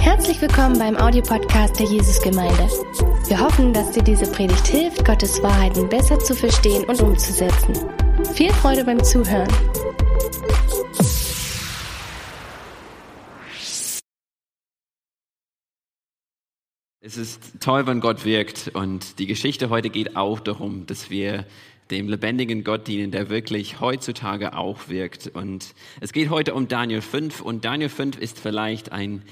Herzlich willkommen beim Audiopodcast der Jesusgemeinde. Wir hoffen, dass dir diese Predigt hilft, Gottes Wahrheiten besser zu verstehen und umzusetzen. Viel Freude beim Zuhören. Es ist toll, wenn Gott wirkt und die Geschichte heute geht auch darum, dass wir dem lebendigen Gott dienen, der wirklich heutzutage auch wirkt. Und es geht heute um Daniel 5 und Daniel 5 ist vielleicht ein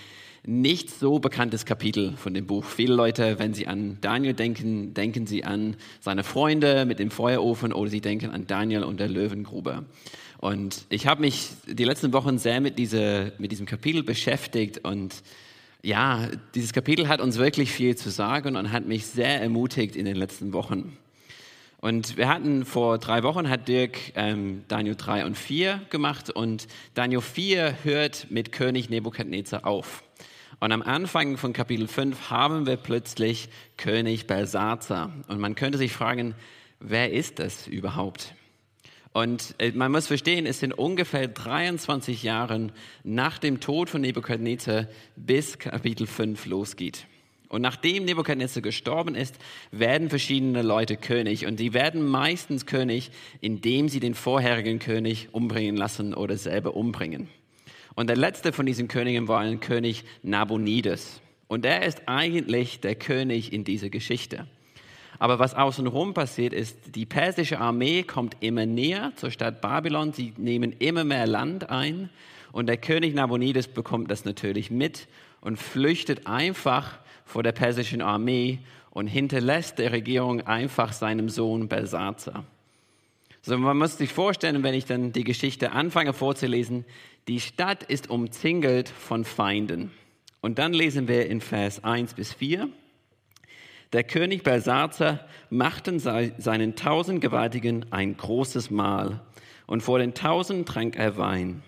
nicht so bekanntes Kapitel von dem Buch. Viele Leute, wenn sie an Daniel denken, denken sie an seine Freunde mit dem Feuerofen oder sie denken an Daniel und der Löwengrube. Und ich habe mich die letzten Wochen sehr mit, diese, mit diesem Kapitel beschäftigt und ja, dieses Kapitel hat uns wirklich viel zu sagen und hat mich sehr ermutigt in den letzten Wochen. Und wir hatten vor drei Wochen, hat Dirk ähm, Daniel 3 und 4 gemacht und Daniel 4 hört mit König Nebukadnezar auf. Und am Anfang von Kapitel 5 haben wir plötzlich König Belsazar. Und man könnte sich fragen, wer ist das überhaupt? Und äh, man muss verstehen, es sind ungefähr 23 Jahre nach dem Tod von Nebukadnezar bis Kapitel 5 losgeht. Und nachdem Nebukadnezar gestorben ist, werden verschiedene Leute König. Und die werden meistens König, indem sie den vorherigen König umbringen lassen oder selber umbringen. Und der letzte von diesen Königen war ein König Nabonides. Und er ist eigentlich der König in dieser Geschichte. Aber was außenrum passiert ist, die persische Armee kommt immer näher zur Stadt Babylon. Sie nehmen immer mehr Land ein. Und der König Nabonides bekommt das natürlich mit und flüchtet einfach vor der persischen Armee und hinterlässt der Regierung einfach seinem Sohn Belsazar. So, man muss sich vorstellen, wenn ich dann die Geschichte anfange vorzulesen, die Stadt ist umzingelt von Feinden. Und dann lesen wir in Vers 1 bis 4. Der König Belsazar machte seinen tausend Gewaltigen ein großes Mahl und vor den tausend trank er Wein.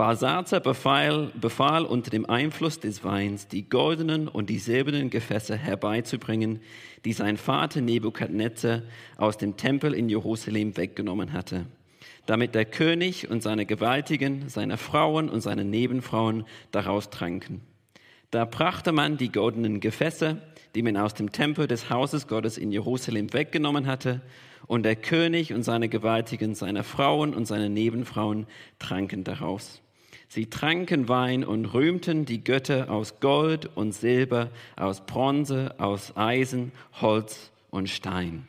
Belsazar befahl, befahl unter dem Einfluss des Weins, die goldenen und die silbernen Gefäße herbeizubringen, die sein Vater Nebukadnezar aus dem Tempel in Jerusalem weggenommen hatte, damit der König und seine Gewaltigen, seine Frauen und seine Nebenfrauen daraus tranken. Da brachte man die goldenen Gefäße, die man aus dem Tempel des Hauses Gottes in Jerusalem weggenommen hatte, und der König und seine Gewaltigen, seine Frauen und seine Nebenfrauen tranken daraus. Sie tranken Wein und rühmten die Götter aus Gold und Silber, aus Bronze, aus Eisen, Holz und Stein.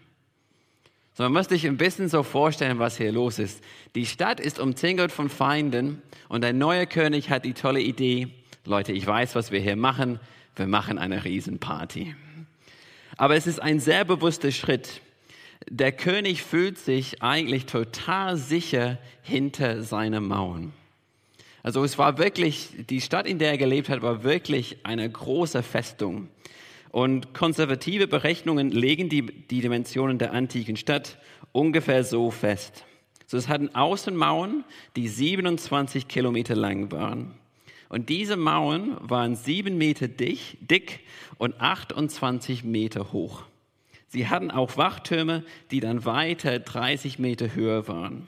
So, man muss sich ein bisschen so vorstellen, was hier los ist. Die Stadt ist umzingelt von Feinden und der neue König hat die tolle Idee, Leute, ich weiß, was wir hier machen, wir machen eine Riesenparty. Aber es ist ein sehr bewusster Schritt. Der König fühlt sich eigentlich total sicher hinter seinen Mauern. Also es war wirklich, die Stadt, in der er gelebt hat, war wirklich eine große Festung. Und konservative Berechnungen legen die, die Dimensionen der antiken Stadt ungefähr so fest. So, es hatten Außenmauern, die 27 Kilometer lang waren. Und diese Mauern waren sieben Meter dick, dick und 28 Meter hoch. Sie hatten auch Wachtürme, die dann weiter 30 Meter höher waren.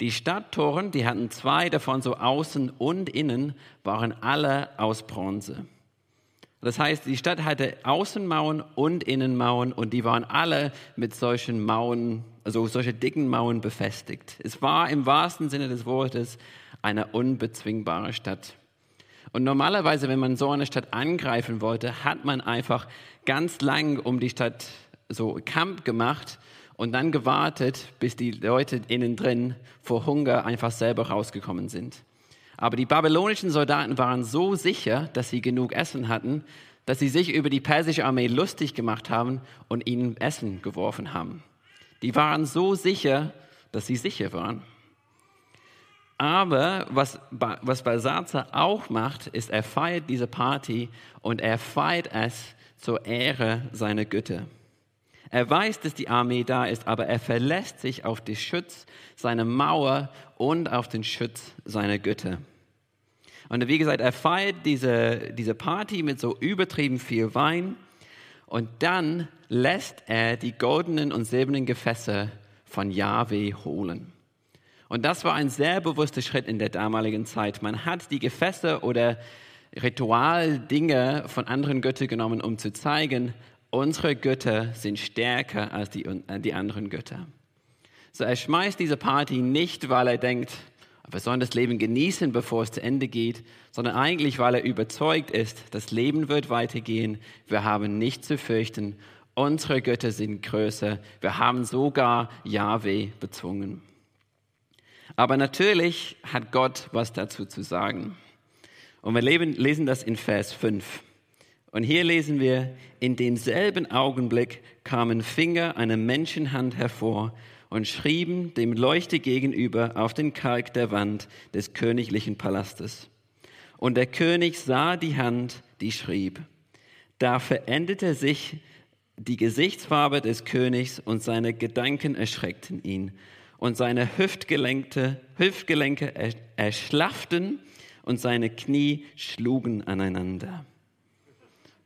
Die Stadttoren, die hatten zwei davon, so außen und innen, waren alle aus Bronze. Das heißt, die Stadt hatte Außenmauern und Innenmauern und die waren alle mit solchen Mauern, also solche dicken Mauern befestigt. Es war im wahrsten Sinne des Wortes eine unbezwingbare Stadt. Und normalerweise, wenn man so eine Stadt angreifen wollte, hat man einfach ganz lang um die Stadt so Kampf gemacht und dann gewartet, bis die Leute innen drin vor Hunger einfach selber rausgekommen sind. Aber die babylonischen Soldaten waren so sicher, dass sie genug Essen hatten, dass sie sich über die persische Armee lustig gemacht haben und ihnen Essen geworfen haben. Die waren so sicher, dass sie sicher waren. Aber was, was Balsazar auch macht, ist, er feiert diese Party und er feiert es zur Ehre seiner Götter. Er weiß, dass die Armee da ist, aber er verlässt sich auf den Schutz seiner Mauer und auf den Schutz seiner Götter. Und wie gesagt, er feiert diese, diese Party mit so übertrieben viel Wein und dann lässt er die goldenen und silbernen Gefäße von Yahweh holen. Und das war ein sehr bewusster Schritt in der damaligen Zeit. Man hat die Gefäße oder Ritualdinge von anderen Göttern genommen, um zu zeigen, unsere Götter sind stärker als die, äh, die anderen Götter. So, er schmeißt diese Party nicht, weil er denkt, wir sollen das Leben genießen, bevor es zu Ende geht, sondern eigentlich, weil er überzeugt ist, das Leben wird weitergehen, wir haben nichts zu fürchten, unsere Götter sind größer, wir haben sogar Yahweh bezwungen. Aber natürlich hat Gott was dazu zu sagen. Und wir lesen das in Vers 5. Und hier lesen wir, in demselben Augenblick kamen Finger einer Menschenhand hervor und schrieben dem Leuchte gegenüber auf den Kalk der Wand des königlichen Palastes. Und der König sah die Hand, die schrieb. Da veränderte sich die Gesichtsfarbe des Königs und seine Gedanken erschreckten ihn. Und seine Hüftgelenke, Hüftgelenke erschlafften und seine Knie schlugen aneinander.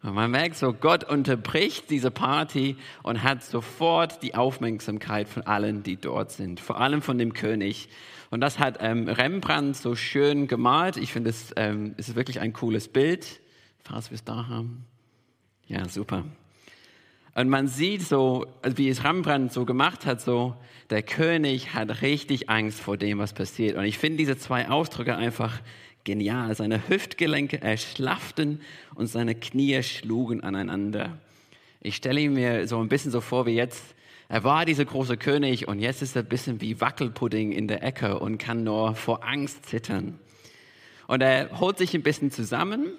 Und man merkt so, Gott unterbricht diese Party und hat sofort die Aufmerksamkeit von allen, die dort sind, vor allem von dem König. Und das hat ähm, Rembrandt so schön gemalt. Ich finde, es ähm, ist wirklich ein cooles Bild, falls wir es da haben. Ja, super. Und man sieht so, wie es Rembrandt so gemacht hat, so, der König hat richtig Angst vor dem, was passiert. Und ich finde diese zwei Ausdrücke einfach genial. Seine Hüftgelenke erschlafften und seine Knie schlugen aneinander. Ich stelle ihn mir so ein bisschen so vor wie jetzt. Er war dieser große König und jetzt ist er ein bisschen wie Wackelpudding in der Ecke und kann nur vor Angst zittern. Und er holt sich ein bisschen zusammen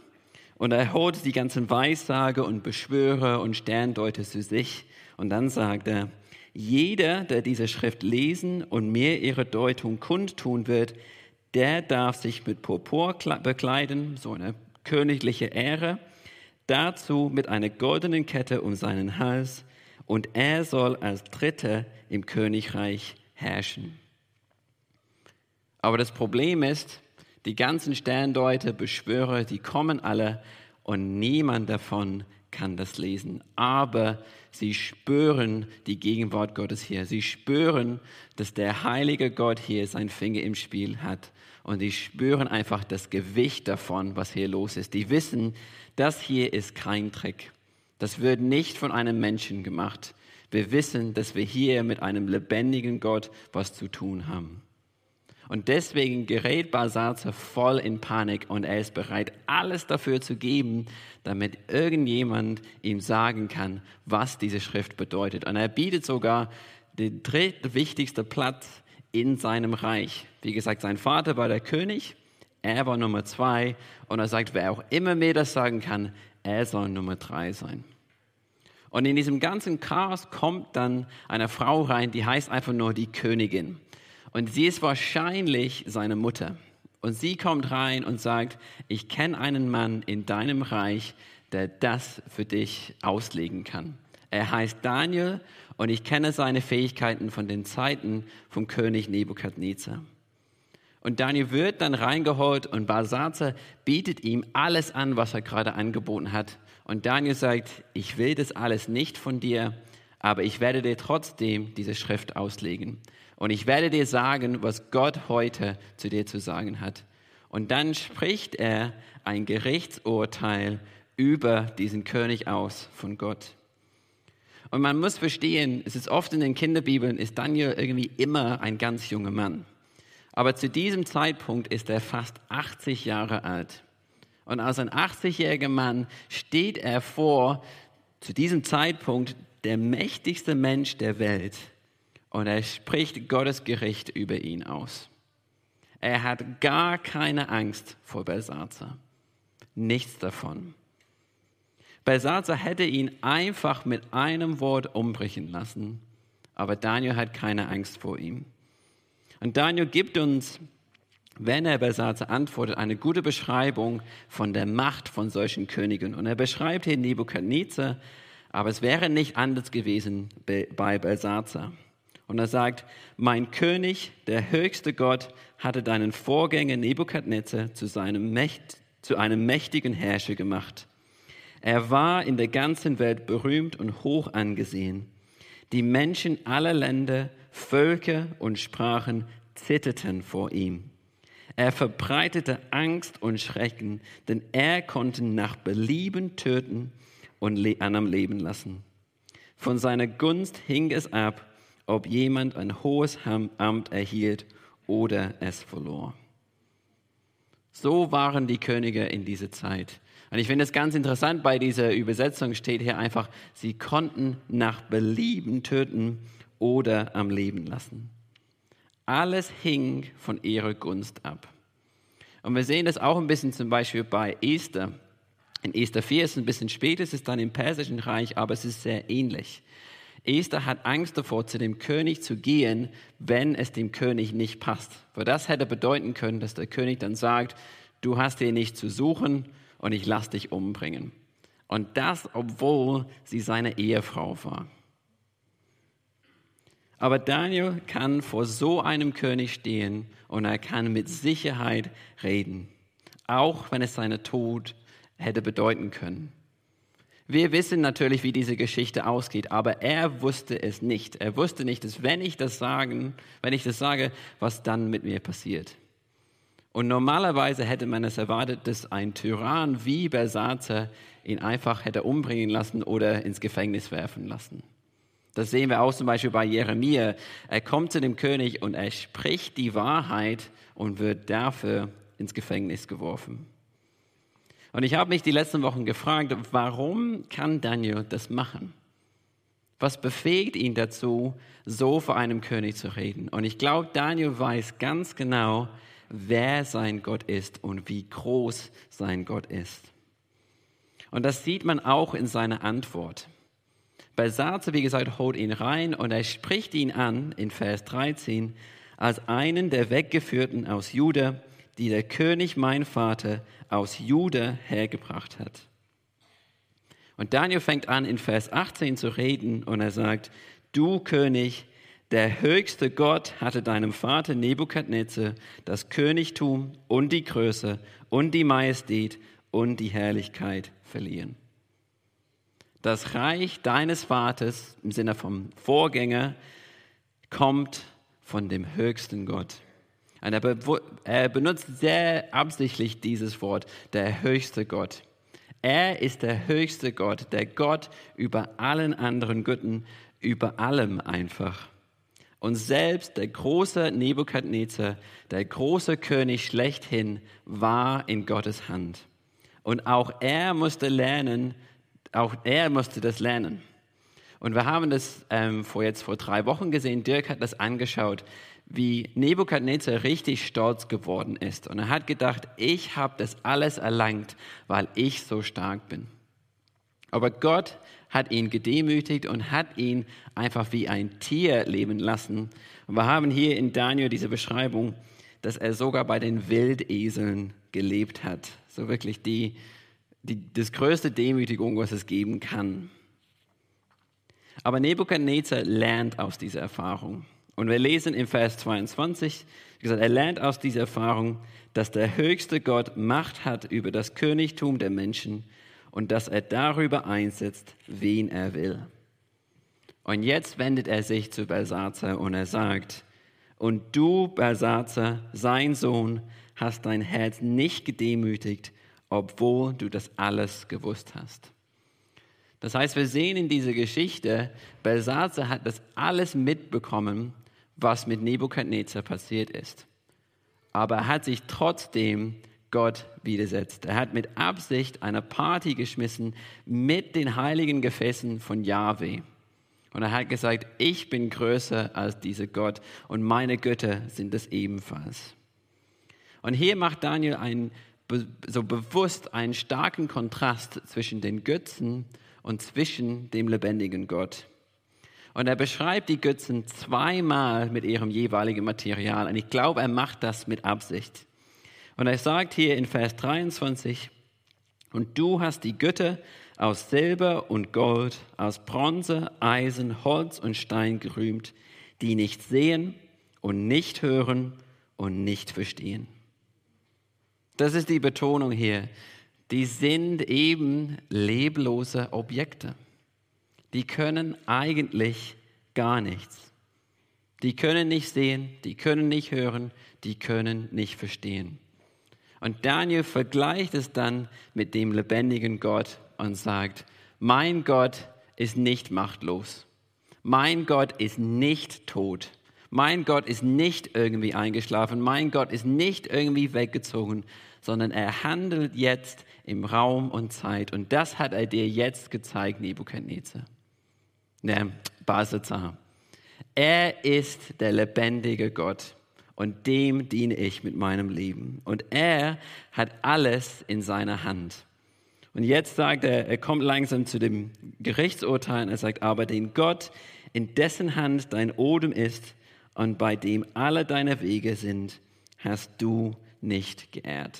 und er holt die ganzen Weissage und Beschwörer und Sterndeuter zu sich. Und dann sagt er, jeder, der diese Schrift lesen und mir ihre Deutung kundtun wird, der darf sich mit Purpur bekleiden, so eine königliche Ehre, dazu mit einer goldenen Kette um seinen Hals, und er soll als Dritter im Königreich herrschen. Aber das Problem ist, die ganzen Sterndeuter, Beschwörer, die kommen alle und niemand davon kann das lesen. Aber sie spüren die Gegenwart Gottes hier. Sie spüren, dass der heilige Gott hier sein Finger im Spiel hat. Und sie spüren einfach das Gewicht davon, was hier los ist. Die wissen, das hier ist kein Trick. Das wird nicht von einem Menschen gemacht. Wir wissen, dass wir hier mit einem lebendigen Gott was zu tun haben. Und deswegen gerät Basazar voll in Panik und er ist bereit, alles dafür zu geben, damit irgendjemand ihm sagen kann, was diese Schrift bedeutet. Und er bietet sogar den drittwichtigsten Platz in seinem Reich. Wie gesagt, sein Vater war der König, er war Nummer zwei und er sagt, wer auch immer mir das sagen kann, er soll Nummer drei sein. Und in diesem ganzen Chaos kommt dann eine Frau rein, die heißt einfach nur die Königin. Und sie ist wahrscheinlich seine Mutter. Und sie kommt rein und sagt, ich kenne einen Mann in deinem Reich, der das für dich auslegen kann. Er heißt Daniel und ich kenne seine Fähigkeiten von den Zeiten vom König Nebukadnezar. Und Daniel wird dann reingeholt und Basazar bietet ihm alles an, was er gerade angeboten hat. Und Daniel sagt, ich will das alles nicht von dir, aber ich werde dir trotzdem diese Schrift auslegen. Und ich werde dir sagen, was Gott heute zu dir zu sagen hat. Und dann spricht er ein Gerichtsurteil über diesen König aus von Gott. Und man muss verstehen, es ist oft in den Kinderbibeln, ist Daniel irgendwie immer ein ganz junger Mann. Aber zu diesem Zeitpunkt ist er fast 80 Jahre alt. Und als ein 80-jähriger Mann steht er vor, zu diesem Zeitpunkt der mächtigste Mensch der Welt und er spricht Gottes Gericht über ihn aus. Er hat gar keine Angst vor Belsazar. Nichts davon. Belsazar hätte ihn einfach mit einem Wort umbrechen lassen, aber Daniel hat keine Angst vor ihm. Und Daniel gibt uns, wenn er Belsazar antwortet, eine gute Beschreibung von der Macht von solchen Königen. Und er beschreibt hier Nebukadnezar, aber es wäre nicht anders gewesen bei Belsazar. Und er sagt, mein König, der höchste Gott, hatte deinen Vorgänger Nebukadnezar zu, zu einem mächtigen Herrscher gemacht. Er war in der ganzen Welt berühmt und hoch angesehen. Die Menschen aller Länder, Völker und Sprachen zitterten vor ihm. Er verbreitete Angst und Schrecken, denn er konnte nach Belieben töten und an am Leben lassen. Von seiner Gunst hing es ab, ob jemand ein hohes Amt erhielt oder es verlor. So waren die Könige in dieser Zeit. Und ich finde es ganz interessant, bei dieser Übersetzung steht hier einfach, sie konnten nach Belieben töten oder am Leben lassen. Alles hing von ihrer Gunst ab. Und wir sehen das auch ein bisschen zum Beispiel bei Esther. In Esther 4 ist es ein bisschen später, es ist dann im Persischen Reich, aber es ist sehr ähnlich. Esther hat Angst davor, zu dem König zu gehen, wenn es dem König nicht passt. Weil das hätte bedeuten können, dass der König dann sagt, du hast hier nicht zu suchen und ich lasse dich umbringen. Und das, obwohl sie seine Ehefrau war. Aber Daniel kann vor so einem König stehen und er kann mit Sicherheit reden, auch wenn es seinen Tod hätte bedeuten können. Wir wissen natürlich, wie diese Geschichte ausgeht, aber er wusste es nicht. Er wusste nicht, dass wenn ich das sagen, wenn ich das sage, was dann mit mir passiert. Und normalerweise hätte man es erwartet, dass ein Tyrann wie Bersatzer ihn einfach hätte umbringen lassen oder ins Gefängnis werfen lassen. Das sehen wir auch zum Beispiel bei Jeremia. Er kommt zu dem König und er spricht die Wahrheit und wird dafür ins Gefängnis geworfen. Und ich habe mich die letzten Wochen gefragt, warum kann Daniel das machen? Was befähigt ihn dazu, so vor einem König zu reden? Und ich glaube, Daniel weiß ganz genau, wer sein Gott ist und wie groß sein Gott ist. Und das sieht man auch in seiner Antwort. Belsatzer, wie gesagt, holt ihn rein und er spricht ihn an in Vers 13 als einen der Weggeführten aus Juda, die der König, mein Vater, aus Juda hergebracht hat. Und Daniel fängt an, in Vers 18 zu reden und er sagt, du König, der höchste Gott hatte deinem Vater Nebukadnezar das Königtum und die Größe und die Majestät und die Herrlichkeit verliehen das Reich deines Vaters im Sinne vom Vorgänger kommt von dem höchsten Gott. Und er, benutzt sehr absichtlich dieses Wort, der höchste Gott. Er ist der höchste Gott, der Gott über allen anderen Götten, über allem einfach. Und selbst der große Nebukadnezar, der große König schlechthin, war in Gottes Hand. Und auch er musste lernen, auch er musste das lernen. Und wir haben das ähm, vor jetzt vor drei Wochen gesehen. Dirk hat das angeschaut, wie Nebukadnezar richtig stolz geworden ist. Und er hat gedacht, ich habe das alles erlangt, weil ich so stark bin. Aber Gott hat ihn gedemütigt und hat ihn einfach wie ein Tier leben lassen. Und wir haben hier in Daniel diese Beschreibung, dass er sogar bei den Wildeseln gelebt hat. So wirklich die, die, das größte Demütigung, was es geben kann. Aber Nebukadnezar lernt aus dieser Erfahrung. Und wir lesen in Vers 22, gesagt, er lernt aus dieser Erfahrung, dass der höchste Gott Macht hat über das Königtum der Menschen und dass er darüber einsetzt, wen er will. Und jetzt wendet er sich zu Belsazar und er sagt, und du, Belsazar, sein Sohn, hast dein Herz nicht gedemütigt, obwohl du das alles gewusst hast. Das heißt, wir sehen in dieser Geschichte, Belsatzer hat das alles mitbekommen, was mit Nebukadnezar passiert ist. Aber er hat sich trotzdem Gott widersetzt. Er hat mit Absicht eine Party geschmissen mit den heiligen Gefäßen von Yahweh. Und er hat gesagt, ich bin größer als dieser Gott und meine Götter sind es ebenfalls. Und hier macht Daniel einen so bewusst einen starken Kontrast zwischen den Götzen und zwischen dem lebendigen Gott. Und er beschreibt die Götzen zweimal mit ihrem jeweiligen Material. Und ich glaube, er macht das mit Absicht. Und er sagt hier in Vers 23, und du hast die Götter aus Silber und Gold, aus Bronze, Eisen, Holz und Stein gerühmt, die nicht sehen und nicht hören und nicht verstehen. Das ist die Betonung hier. Die sind eben leblose Objekte. Die können eigentlich gar nichts. Die können nicht sehen, die können nicht hören, die können nicht verstehen. Und Daniel vergleicht es dann mit dem lebendigen Gott und sagt, mein Gott ist nicht machtlos. Mein Gott ist nicht tot. Mein Gott ist nicht irgendwie eingeschlafen. Mein Gott ist nicht irgendwie weggezogen, sondern er handelt jetzt im Raum und Zeit. Und das hat er dir jetzt gezeigt, Nebukadnezar. Ne, Basazar. Er ist der lebendige Gott und dem diene ich mit meinem Leben. Und er hat alles in seiner Hand. Und jetzt sagt er, er kommt langsam zu dem Gerichtsurteil und er sagt, aber den Gott, in dessen Hand dein Odem ist und bei dem alle deine Wege sind, hast du nicht geehrt.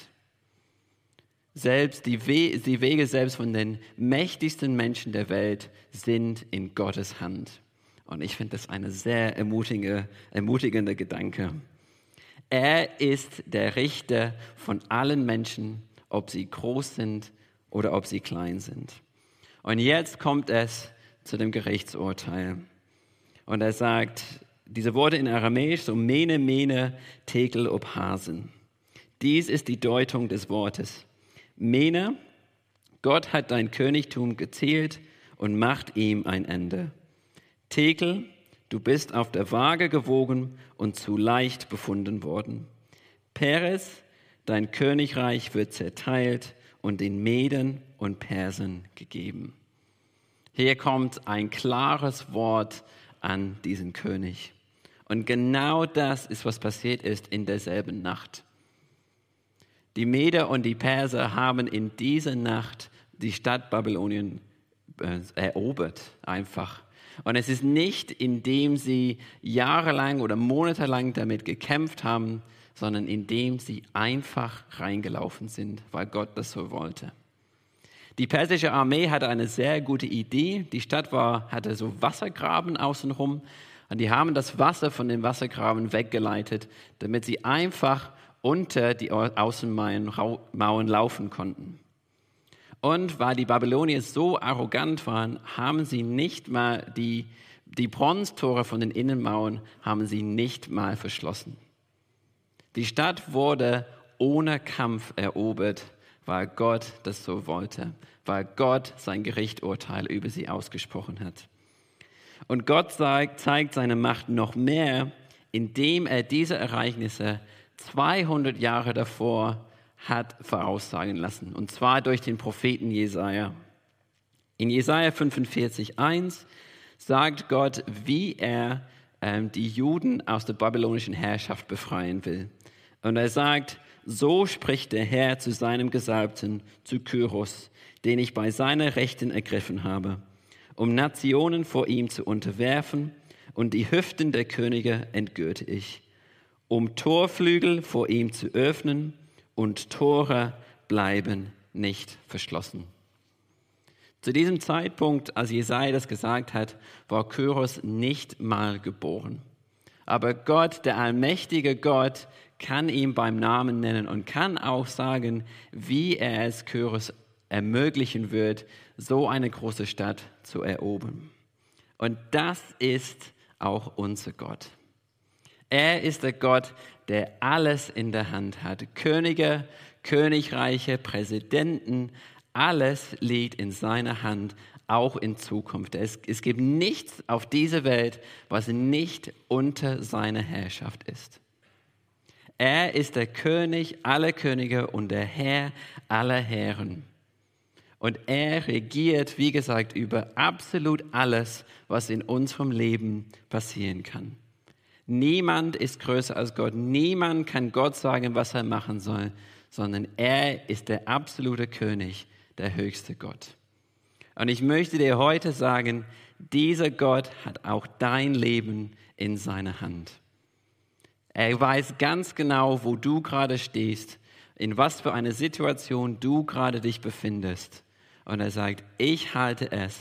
Selbst die, We die Wege selbst von den mächtigsten Menschen der Welt sind in Gottes Hand. Und ich finde das eine sehr ermutigende, ermutigende Gedanke. Er ist der Richter von allen Menschen, ob sie groß sind oder ob sie klein sind. Und jetzt kommt es zu dem Gerichtsurteil. Und er sagt, diese Worte in Aramäisch, so mene, mene, tekel, obhasen. Dies ist die Deutung des Wortes. Mene, Gott hat dein Königtum gezählt und macht ihm ein Ende. Tekel, du bist auf der Waage gewogen und zu leicht befunden worden. Peres, dein Königreich wird zerteilt und den Meden und Persen gegeben. Hier kommt ein klares Wort an diesen König. Und genau das ist, was passiert ist in derselben Nacht. Die Meder und die Perser haben in dieser Nacht die Stadt Babylonien äh, erobert, einfach. Und es ist nicht, indem sie jahrelang oder monatelang damit gekämpft haben, sondern indem sie einfach reingelaufen sind, weil Gott das so wollte. Die persische Armee hatte eine sehr gute Idee. Die Stadt war, hatte so Wassergraben außenrum und die haben das Wasser von den Wassergraben weggeleitet, damit sie einfach unter die Außenmauern laufen konnten. Und weil die Babylonier so arrogant waren, haben sie nicht mal die, die Bronztore von den Innenmauern haben sie nicht mal verschlossen. Die Stadt wurde ohne Kampf erobert, weil Gott das so wollte, weil Gott sein Gerichturteil über sie ausgesprochen hat. Und Gott zeigt, zeigt seine Macht noch mehr, indem er diese Ereignisse 200 Jahre davor hat voraussagen lassen, und zwar durch den Propheten Jesaja. In Jesaja 45,1 sagt Gott, wie er ähm, die Juden aus der babylonischen Herrschaft befreien will. Und er sagt, so spricht der Herr zu seinem Gesalbten, zu Kyros, den ich bei seiner Rechten ergriffen habe, um Nationen vor ihm zu unterwerfen, und die Hüften der Könige entgürte ich, um Torflügel vor ihm zu öffnen und Tore bleiben nicht verschlossen. Zu diesem Zeitpunkt, als Jesaja das gesagt hat, war Kyros nicht mal geboren. Aber Gott, der allmächtige Gott, kann ihn beim Namen nennen und kann auch sagen, wie er es Kyros ermöglichen wird, so eine große Stadt zu erobern. Und das ist auch unser Gott. Er ist der Gott, der alles in der Hand hat. Könige, Königreiche, Präsidenten, alles liegt in seiner Hand, auch in Zukunft. Es, es gibt nichts auf dieser Welt, was nicht unter seiner Herrschaft ist. Er ist der König aller Könige und der Herr aller Herren. Und er regiert, wie gesagt, über absolut alles, was in unserem Leben passieren kann. Niemand ist größer als Gott. Niemand kann Gott sagen, was er machen soll, sondern er ist der absolute König, der höchste Gott. Und ich möchte dir heute sagen, dieser Gott hat auch dein Leben in seiner Hand. Er weiß ganz genau, wo du gerade stehst, in was für eine Situation du gerade dich befindest. Und er sagt, ich halte es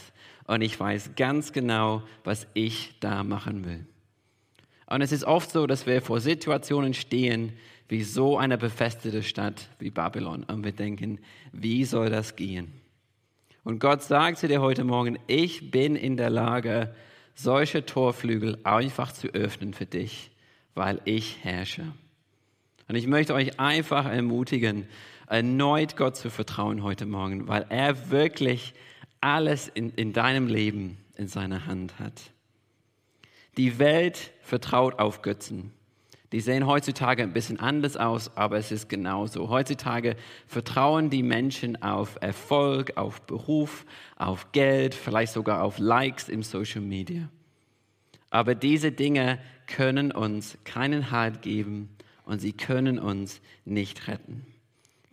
und ich weiß ganz genau, was ich da machen will. Und es ist oft so, dass wir vor Situationen stehen, wie so eine befestigte Stadt wie Babylon. Und wir denken, wie soll das gehen? Und Gott sagt zu dir heute Morgen, ich bin in der Lage, solche Torflügel einfach zu öffnen für dich, weil ich herrsche. Und ich möchte euch einfach ermutigen, erneut Gott zu vertrauen heute Morgen, weil er wirklich alles in, in deinem Leben in seiner Hand hat. Die Welt vertraut auf Götzen. Die sehen heutzutage ein bisschen anders aus, aber es ist genauso. Heutzutage vertrauen die Menschen auf Erfolg, auf Beruf, auf Geld, vielleicht sogar auf Likes im Social Media. Aber diese Dinge können uns keinen Halt geben und sie können uns nicht retten.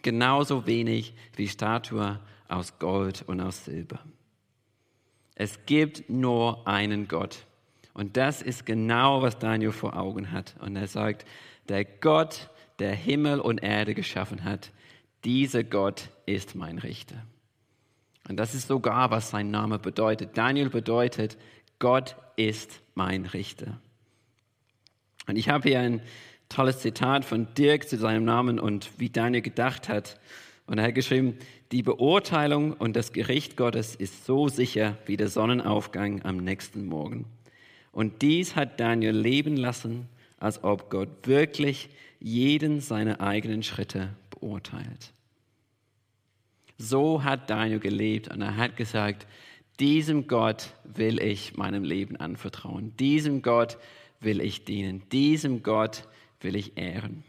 Genauso wenig wie Statue aus Gold und aus Silber. Es gibt nur einen Gott und das ist genau, was Daniel vor Augen hat. Und er sagt, der Gott, der Himmel und Erde geschaffen hat, dieser Gott ist mein Richter. Und das ist sogar, was sein Name bedeutet. Daniel bedeutet, Gott ist mein Richter. Und ich habe hier ein tolles Zitat von Dirk zu seinem Namen und wie Daniel gedacht hat. Und er hat geschrieben, die Beurteilung und das Gericht Gottes ist so sicher wie der Sonnenaufgang am nächsten Morgen. Und dies hat Daniel leben lassen, als ob Gott wirklich jeden seiner eigenen Schritte beurteilt. So hat Daniel gelebt und er hat gesagt, diesem Gott will ich meinem Leben anvertrauen, diesem Gott will ich dienen, diesem Gott will ich ehren,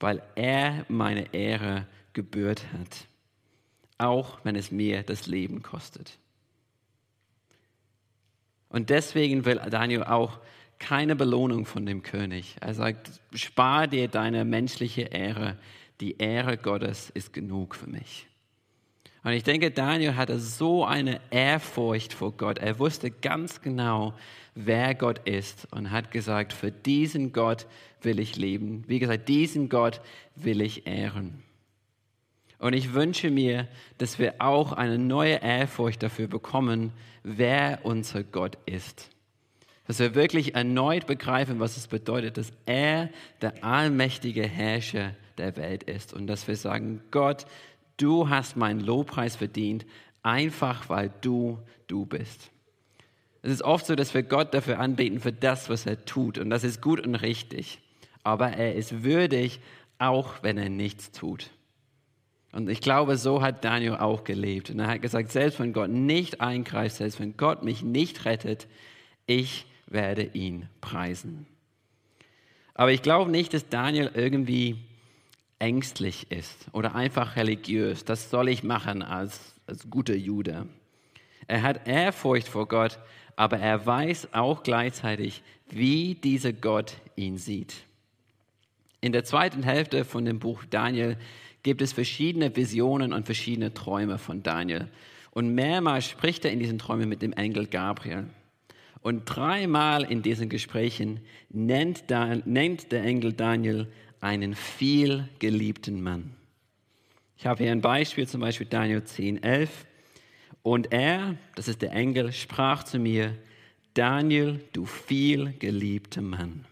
weil er meine Ehre gebührt hat, auch wenn es mir das Leben kostet. Und deswegen will Daniel auch keine Belohnung von dem König. Er sagt, spar dir deine menschliche Ehre. Die Ehre Gottes ist genug für mich. Und ich denke, Daniel hatte so eine Ehrfurcht vor Gott. Er wusste ganz genau, wer Gott ist und hat gesagt, für diesen Gott will ich leben. Wie gesagt, diesen Gott will ich ehren. Und ich wünsche mir, dass wir auch eine neue Ehrfurcht dafür bekommen, wer unser Gott ist. Dass wir wirklich erneut begreifen, was es bedeutet, dass er der allmächtige Herrscher der Welt ist. Und dass wir sagen, Gott, du hast meinen Lobpreis verdient, einfach weil du du bist. Es ist oft so, dass wir Gott dafür anbeten, für das, was er tut. Und das ist gut und richtig. Aber er ist würdig, auch wenn er nichts tut. Und ich glaube, so hat Daniel auch gelebt. Und er hat gesagt, selbst wenn Gott nicht eingreift, selbst wenn Gott mich nicht rettet, ich werde ihn preisen. Aber ich glaube nicht, dass Daniel irgendwie ängstlich ist oder einfach religiös. Das soll ich machen als, als guter Jude. Er hat Ehrfurcht vor Gott, aber er weiß auch gleichzeitig, wie dieser Gott ihn sieht. In der zweiten Hälfte von dem Buch Daniel gibt es verschiedene Visionen und verschiedene Träume von Daniel. Und mehrmals spricht er in diesen Träumen mit dem Engel Gabriel. Und dreimal in diesen Gesprächen nennt, nennt der Engel Daniel einen viel geliebten Mann. Ich habe hier ein Beispiel, zum Beispiel Daniel 10, 11. Und er, das ist der Engel, sprach zu mir, Daniel, du viel geliebter Mann.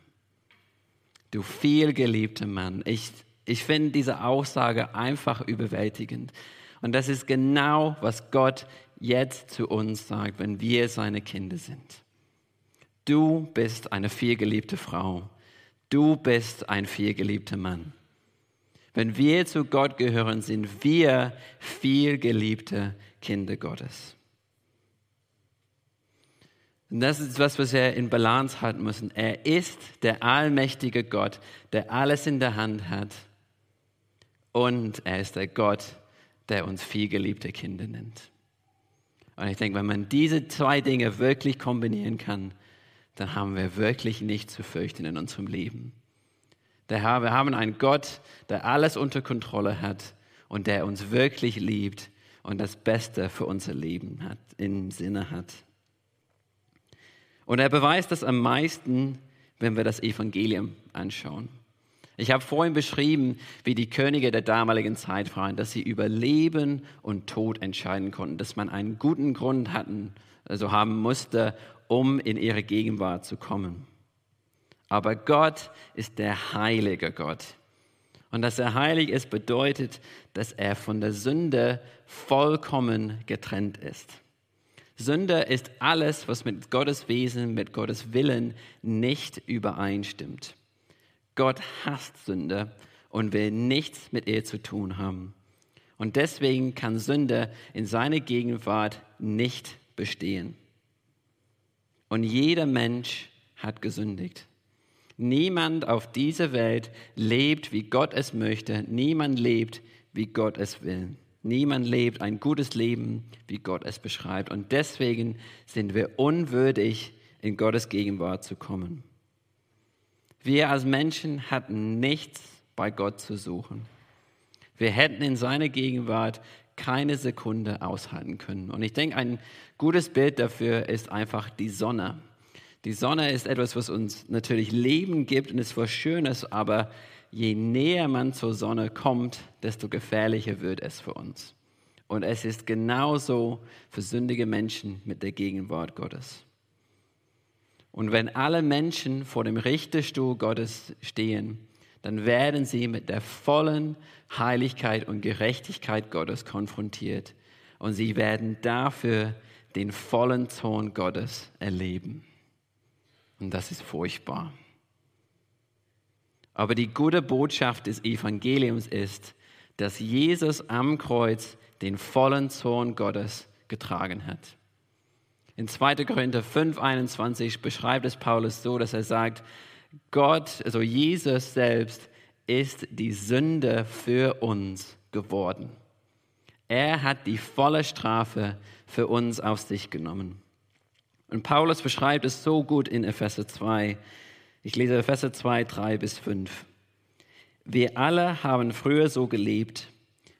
Du viel geliebter Mann. Ich ich finde diese Aussage einfach überwältigend. Und das ist genau, was Gott jetzt zu uns sagt, wenn wir seine Kinder sind. Du bist eine vielgeliebte Frau. Du bist ein vielgeliebter Mann. Wenn wir zu Gott gehören, sind wir vielgeliebte Kinder Gottes. Und das ist was, was wir in Balance halten müssen. Er ist der allmächtige Gott, der alles in der Hand hat und er ist der Gott, der uns vielgeliebte Kinder nennt. Und ich denke, wenn man diese zwei Dinge wirklich kombinieren kann, dann haben wir wirklich nichts zu fürchten in unserem Leben. Wir haben einen Gott, der alles unter Kontrolle hat und der uns wirklich liebt und das Beste für unser Leben hat, im Sinne hat. Und er beweist das am meisten, wenn wir das Evangelium anschauen. Ich habe vorhin beschrieben, wie die Könige der damaligen Zeit waren, dass sie über Leben und Tod entscheiden konnten, dass man einen guten Grund hatten, also haben musste, um in ihre Gegenwart zu kommen. Aber Gott ist der heilige Gott. Und dass er heilig ist, bedeutet, dass er von der Sünde vollkommen getrennt ist. Sünde ist alles, was mit Gottes Wesen, mit Gottes Willen nicht übereinstimmt. Gott hasst Sünde und will nichts mit ihr zu tun haben. Und deswegen kann Sünde in seiner Gegenwart nicht bestehen. Und jeder Mensch hat gesündigt. Niemand auf dieser Welt lebt, wie Gott es möchte. Niemand lebt, wie Gott es will. Niemand lebt ein gutes Leben, wie Gott es beschreibt. Und deswegen sind wir unwürdig, in Gottes Gegenwart zu kommen. Wir als Menschen hatten nichts bei Gott zu suchen. Wir hätten in seiner Gegenwart keine Sekunde aushalten können. Und ich denke, ein gutes Bild dafür ist einfach die Sonne. Die Sonne ist etwas, was uns natürlich Leben gibt und ist was Schönes, aber je näher man zur Sonne kommt, desto gefährlicher wird es für uns. Und es ist genauso für sündige Menschen mit der Gegenwart Gottes. Und wenn alle Menschen vor dem Richterstuhl Gottes stehen, dann werden sie mit der vollen Heiligkeit und Gerechtigkeit Gottes konfrontiert. Und sie werden dafür den vollen Zorn Gottes erleben. Und das ist furchtbar. Aber die gute Botschaft des Evangeliums ist, dass Jesus am Kreuz den vollen Zorn Gottes getragen hat. In 2. Korinther 5, 21 beschreibt es Paulus so, dass er sagt, Gott, also Jesus selbst, ist die Sünde für uns geworden. Er hat die volle Strafe für uns auf sich genommen. Und Paulus beschreibt es so gut in Epheser 2. Ich lese Epheser 2, 3 bis 5. Wir alle haben früher so gelebt.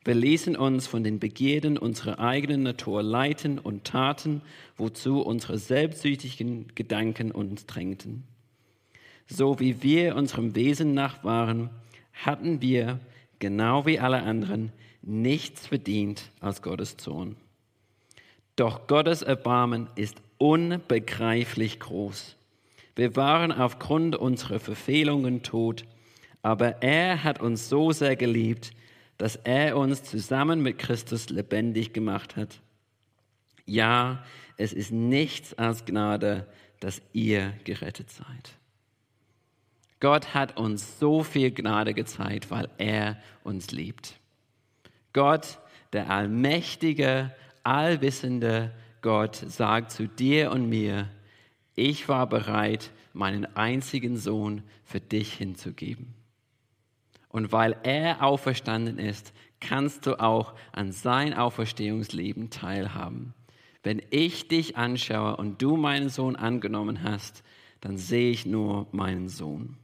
Wir ließen uns von den Begierden unserer eigenen Natur leiten und taten, wozu unsere selbstsüchtigen Gedanken uns drängten. So wie wir unserem Wesen nach waren, hatten wir, genau wie alle anderen, nichts verdient als Gottes Zorn. Doch Gottes Erbarmen ist unbegreiflich groß. Wir waren aufgrund unserer Verfehlungen tot, aber er hat uns so sehr geliebt, dass er uns zusammen mit Christus lebendig gemacht hat. Ja, es ist nichts als Gnade, dass ihr gerettet seid. Gott hat uns so viel Gnade gezeigt, weil er uns liebt. Gott, der allmächtige, allwissende Gott, sagt zu dir und mir, ich war bereit, meinen einzigen Sohn für dich hinzugeben. Und weil er auferstanden ist, kannst du auch an sein Auferstehungsleben teilhaben. Wenn ich dich anschaue und du meinen Sohn angenommen hast, dann sehe ich nur meinen Sohn.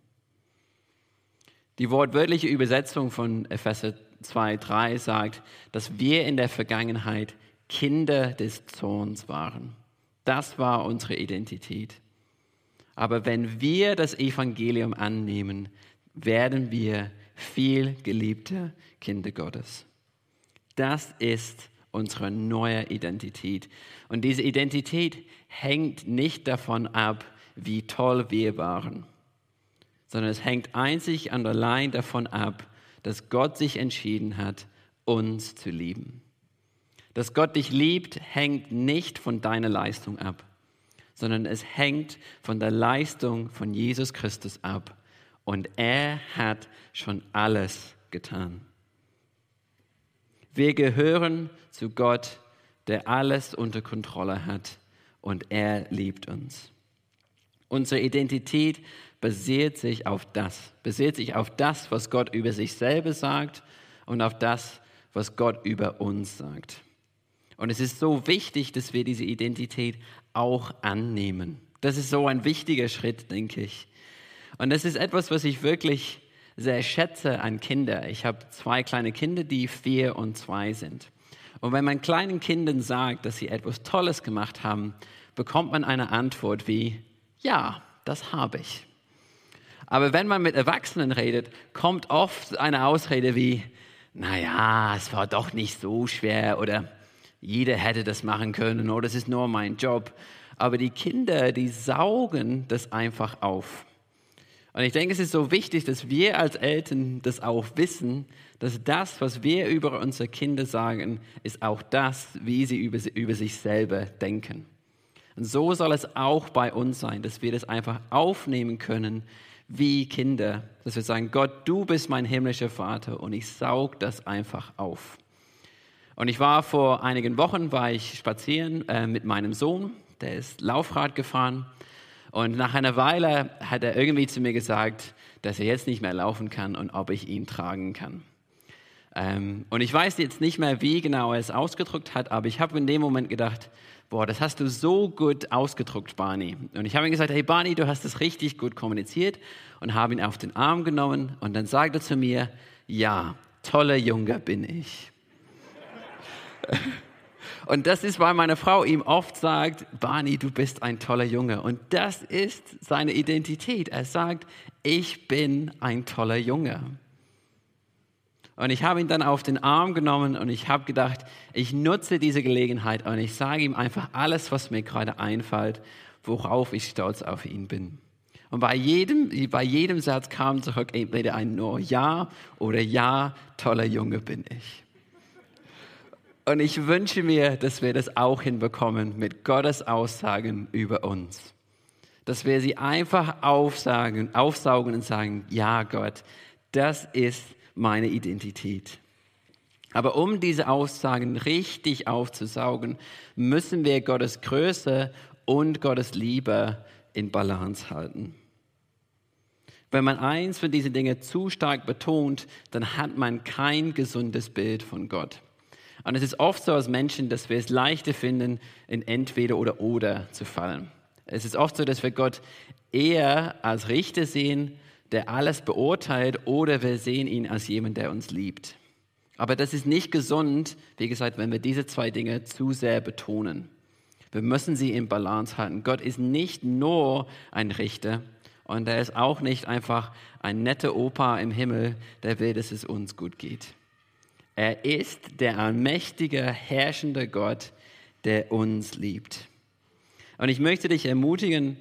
Die wortwörtliche Übersetzung von Epheser 2,3 sagt, dass wir in der Vergangenheit Kinder des Zorns waren. Das war unsere Identität. Aber wenn wir das Evangelium annehmen, werden wir viel geliebte Kinder Gottes. Das ist unsere neue Identität. Und diese Identität hängt nicht davon ab, wie toll wir waren sondern es hängt einzig und allein davon ab, dass Gott sich entschieden hat, uns zu lieben. Dass Gott dich liebt, hängt nicht von deiner Leistung ab, sondern es hängt von der Leistung von Jesus Christus ab. Und er hat schon alles getan. Wir gehören zu Gott, der alles unter Kontrolle hat und er liebt uns. Unsere Identität basiert sich auf das, basiert sich auf das, was Gott über sich selber sagt und auf das, was Gott über uns sagt. Und es ist so wichtig, dass wir diese Identität auch annehmen. Das ist so ein wichtiger Schritt, denke ich. Und das ist etwas, was ich wirklich sehr schätze an Kinder. Ich habe zwei kleine Kinder, die vier und zwei sind. Und wenn man kleinen Kindern sagt, dass sie etwas Tolles gemacht haben, bekommt man eine Antwort wie, ja, das habe ich. Aber wenn man mit Erwachsenen redet, kommt oft eine Ausrede wie, naja, es war doch nicht so schwer oder jeder hätte das machen können oder es ist nur mein Job. Aber die Kinder, die saugen das einfach auf. Und ich denke, es ist so wichtig, dass wir als Eltern das auch wissen, dass das, was wir über unsere Kinder sagen, ist auch das, wie sie über, über sich selber denken. Und so soll es auch bei uns sein, dass wir das einfach aufnehmen können wie Kinder, dass wir sagen, Gott, du bist mein himmlischer Vater und ich saug das einfach auf. Und ich war vor einigen Wochen, war ich spazieren äh, mit meinem Sohn, der ist Laufrad gefahren und nach einer Weile hat er irgendwie zu mir gesagt, dass er jetzt nicht mehr laufen kann und ob ich ihn tragen kann. Ähm, und ich weiß jetzt nicht mehr, wie genau er es ausgedrückt hat, aber ich habe in dem Moment gedacht, boah, das hast du so gut ausgedruckt, Barney. Und ich habe ihm gesagt, hey Barney, du hast es richtig gut kommuniziert und habe ihn auf den Arm genommen und dann sagte er zu mir, ja, toller Junge bin ich. Und das ist, weil meine Frau ihm oft sagt, Barney, du bist ein toller Junge. Und das ist seine Identität. Er sagt, ich bin ein toller Junge. Und ich habe ihn dann auf den Arm genommen und ich habe gedacht, ich nutze diese Gelegenheit und ich sage ihm einfach alles, was mir gerade einfällt, worauf ich stolz auf ihn bin. Und bei jedem, bei jedem Satz kam zurück entweder ein nur Ja oder Ja, toller Junge bin ich. Und ich wünsche mir, dass wir das auch hinbekommen mit Gottes Aussagen über uns. Dass wir sie einfach aufsagen, aufsaugen und sagen, ja Gott, das ist meine Identität. Aber um diese Aussagen richtig aufzusaugen, müssen wir Gottes Größe und Gottes Liebe in Balance halten. Wenn man eins von diesen Dingen zu stark betont, dann hat man kein gesundes Bild von Gott. Und es ist oft so als Menschen, dass wir es leichter finden, in entweder oder oder zu fallen. Es ist oft so, dass wir Gott eher als Richter sehen, der alles beurteilt, oder wir sehen ihn als jemand, der uns liebt. Aber das ist nicht gesund, wie gesagt, wenn wir diese zwei Dinge zu sehr betonen. Wir müssen sie im Balance halten. Gott ist nicht nur ein Richter und er ist auch nicht einfach ein netter Opa im Himmel, der will, dass es uns gut geht. Er ist der allmächtige, herrschende Gott, der uns liebt. Und ich möchte dich ermutigen,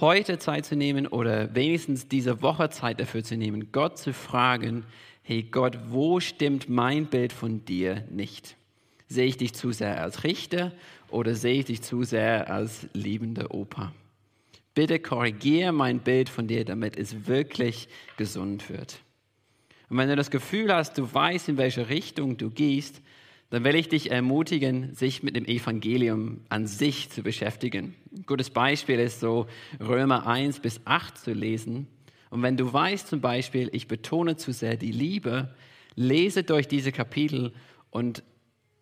heute Zeit zu nehmen oder wenigstens diese Woche Zeit dafür zu nehmen, Gott zu fragen, hey Gott, wo stimmt mein Bild von dir nicht? Sehe ich dich zu sehr als Richter oder sehe ich dich zu sehr als liebender Opa? Bitte korrigiere mein Bild von dir, damit es wirklich gesund wird. Und wenn du das Gefühl hast, du weißt, in welche Richtung du gehst, dann will ich dich ermutigen, sich mit dem Evangelium an sich zu beschäftigen. Ein gutes Beispiel ist so Römer 1 bis 8 zu lesen. Und wenn du weißt zum Beispiel, ich betone zu sehr die Liebe, lese durch diese Kapitel und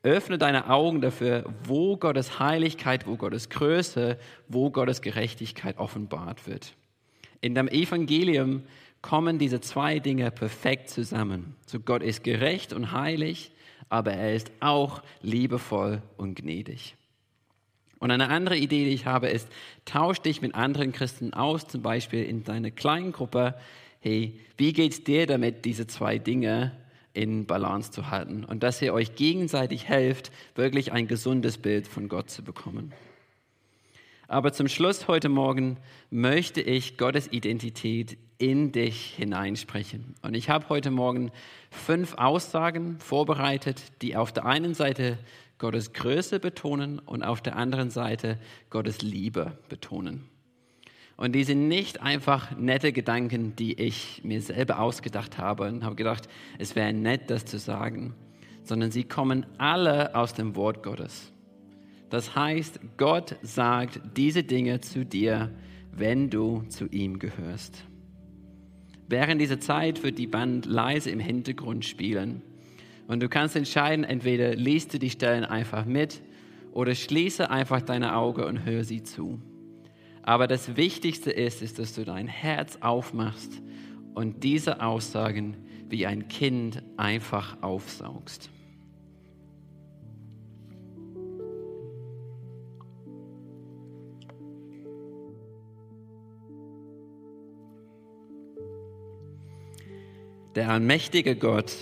öffne deine Augen dafür, wo Gottes Heiligkeit, wo Gottes Größe, wo Gottes Gerechtigkeit offenbart wird. In dem Evangelium kommen diese zwei Dinge perfekt zusammen. So Gott ist gerecht und heilig, aber er ist auch liebevoll und gnädig. Und eine andere Idee, die ich habe, ist, tausch dich mit anderen Christen aus, zum Beispiel in deiner kleinen Gruppe. Hey, wie geht's dir damit, diese zwei Dinge in Balance zu halten? Und dass ihr euch gegenseitig helft, wirklich ein gesundes Bild von Gott zu bekommen. Aber zum Schluss heute Morgen möchte ich Gottes Identität in dich hineinsprechen. Und ich habe heute Morgen fünf Aussagen vorbereitet, die auf der einen Seite Gottes Größe betonen und auf der anderen Seite Gottes Liebe betonen. Und die sind nicht einfach nette Gedanken, die ich mir selber ausgedacht habe und habe gedacht, es wäre nett, das zu sagen, sondern sie kommen alle aus dem Wort Gottes. Das heißt, Gott sagt diese Dinge zu dir, wenn du zu ihm gehörst. Während dieser Zeit wird die Band leise im Hintergrund spielen. Und du kannst entscheiden, entweder liest du die Stellen einfach mit oder schließe einfach deine Augen und hör sie zu. Aber das Wichtigste ist, ist, dass du dein Herz aufmachst und diese Aussagen wie ein Kind einfach aufsaugst. Der allmächtige Gott,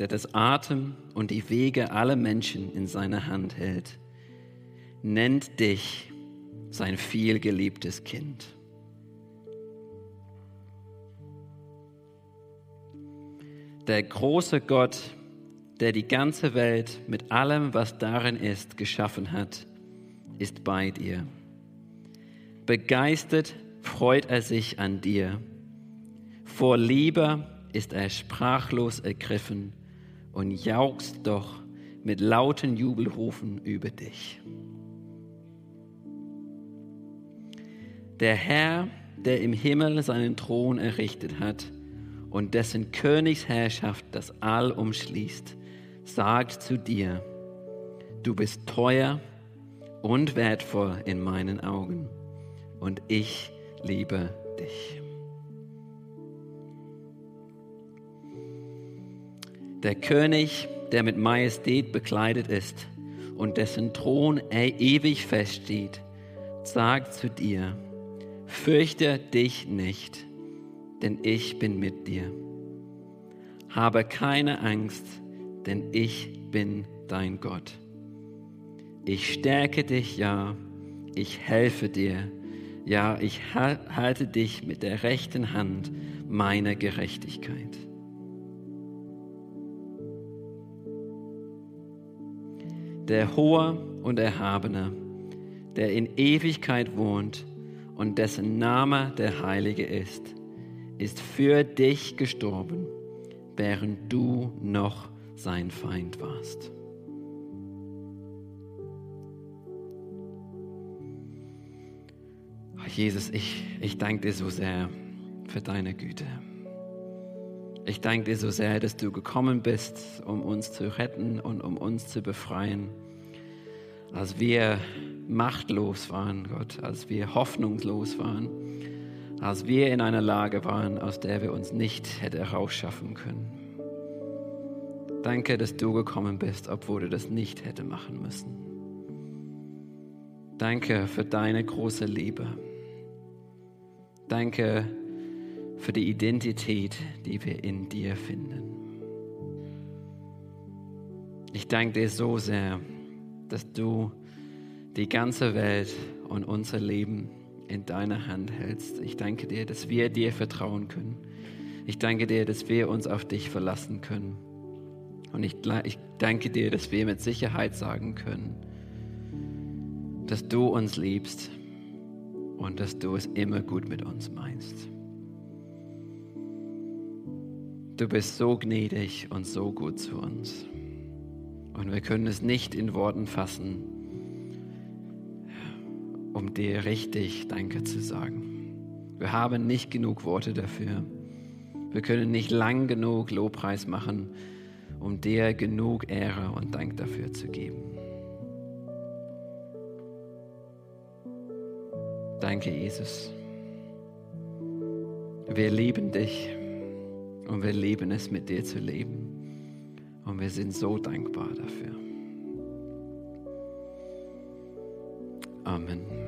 der das Atem und die Wege aller Menschen in seiner Hand hält, nennt dich sein vielgeliebtes Kind. Der große Gott, der die ganze Welt mit allem, was darin ist, geschaffen hat, ist bei dir. Begeistert freut er sich an dir. Vor Liebe ist er sprachlos ergriffen und jauchzt doch mit lauten Jubelrufen über dich. Der Herr, der im Himmel seinen Thron errichtet hat und dessen Königsherrschaft das All umschließt, sagt zu dir, du bist teuer und wertvoll in meinen Augen und ich liebe dich. Der König, der mit Majestät bekleidet ist und dessen Thron ewig feststeht, sagt zu dir, fürchte dich nicht, denn ich bin mit dir. Habe keine Angst, denn ich bin dein Gott. Ich stärke dich, ja, ich helfe dir, ja, ich halte dich mit der rechten Hand meiner Gerechtigkeit. Der Hohe und Erhabene, der in Ewigkeit wohnt und dessen Name der Heilige ist, ist für dich gestorben, während du noch sein Feind warst. Jesus, ich, ich danke dir so sehr für deine Güte. Ich danke dir so sehr, dass du gekommen bist, um uns zu retten und um uns zu befreien. Als wir machtlos waren, Gott, als wir hoffnungslos waren, als wir in einer Lage waren, aus der wir uns nicht hätten rausschaffen können. Danke, dass du gekommen bist, obwohl du das nicht hätte machen müssen. Danke für deine große Liebe. Danke für die Identität, die wir in dir finden. Ich danke dir so sehr, dass du die ganze Welt und unser Leben in deiner Hand hältst. Ich danke dir, dass wir dir vertrauen können. Ich danke dir, dass wir uns auf dich verlassen können. Und ich, ich danke dir, dass wir mit Sicherheit sagen können, dass du uns liebst und dass du es immer gut mit uns meinst. Du bist so gnädig und so gut zu uns. Und wir können es nicht in Worten fassen, um dir richtig Danke zu sagen. Wir haben nicht genug Worte dafür. Wir können nicht lang genug Lobpreis machen, um dir genug Ehre und Dank dafür zu geben. Danke, Jesus. Wir lieben dich und wir lieben es, mit dir zu leben. Und wir sind so dankbar dafür. Amen.